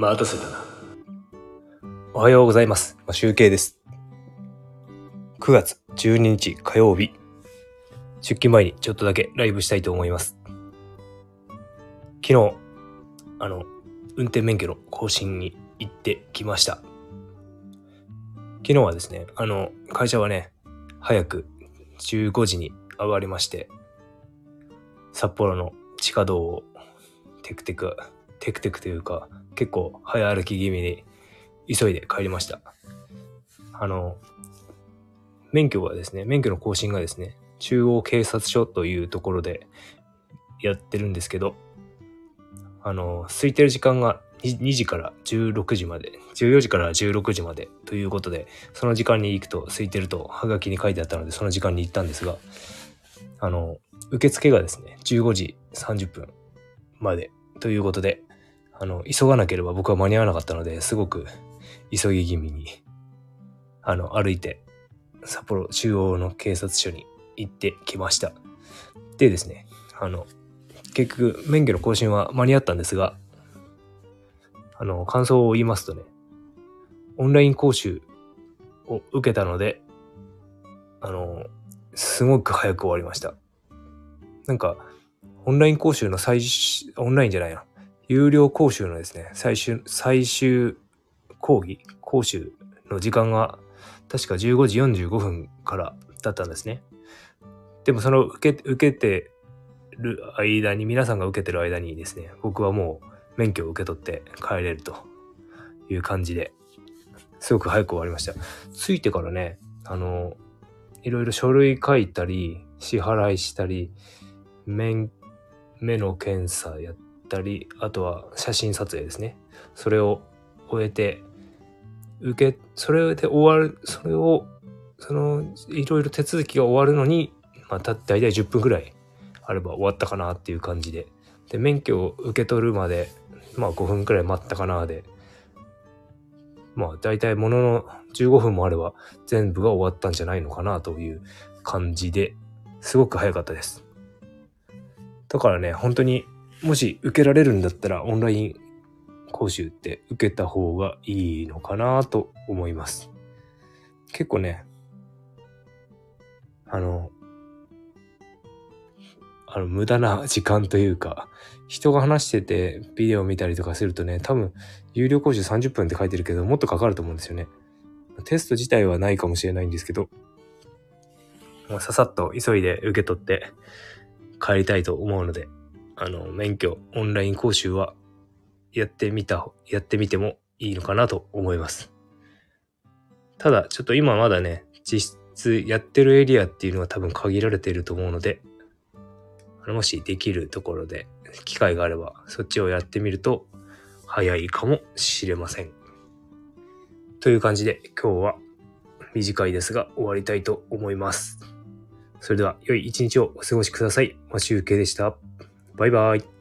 待たせたな。おはようございます。集計です。9月12日火曜日。出勤前にちょっとだけライブしたいと思います。昨日、あの、運転免許の更新に行ってきました。昨日はですね、あの、会社はね、早く15時に上がりまして、札幌の地下道をテクテク、テクテクというか、結構早歩き気味に急いで帰りました。あの、免許はですね、免許の更新がですね、中央警察署というところでやってるんですけど、あの、空いてる時間が 2, 2時から16時まで、14時から16時までということで、その時間に行くと空いてるとハガキに書いてあったので、その時間に行ったんですが、あの、受付がですね、15時30分までということで、あの、急がなければ僕は間に合わなかったので、すごく急ぎ気味に、あの、歩いて、札幌中央の警察署に行ってきました。でですね、あの、結局、免許の更新は間に合ったんですが、あの、感想を言いますとね、オンライン講習を受けたので、あの、すごく早く終わりました。なんか、オンライン講習の最終、オンラインじゃないな、有料講習のですね、最終、最終講義、講習の時間が、確か15時45分からだったんですね。でもその受け、受けてる間に、皆さんが受けてる間にですね、僕はもう免許を受け取って帰れるという感じで、すごく早く終わりました。着いてからね、あの、いろいろ書類書いたり、支払いしたり、目の検査やったり、あとは写真撮影ですね。それを終えて、受け、それで終わる、それを、その、いろいろ手続きが終わるのに、ま、た、大体10分ぐらいあれば終わったかなっていう感じで。で、免許を受け取るまで、まあ5分くらい待ったかなで、まあ大体ものの15分もあれば全部が終わったんじゃないのかなという感じで、すごく早かったです。だからね、本当にもし受けられるんだったらオンライン講習って受けた方がいいのかなと思います。結構ね、あの、あの、無駄な時間というか、人が話しててビデオ見たりとかするとね、多分、有料講習30分って書いてるけど、もっとかかると思うんですよね。テスト自体はないかもしれないんですけど、ささっと急いで受け取って帰りたいと思うので、あの、免許オンライン講習はやってみた、やってみてもいいのかなと思います。ただ、ちょっと今まだね、実質やってるエリアっていうのは多分限られていると思うので、あのもしできるところで機会があればそっちをやってみると早いかもしれません。という感じで今日は短いですが終わりたいと思います。それでは良い一日をお過ごしください。マシュウケイでした。バイバイ。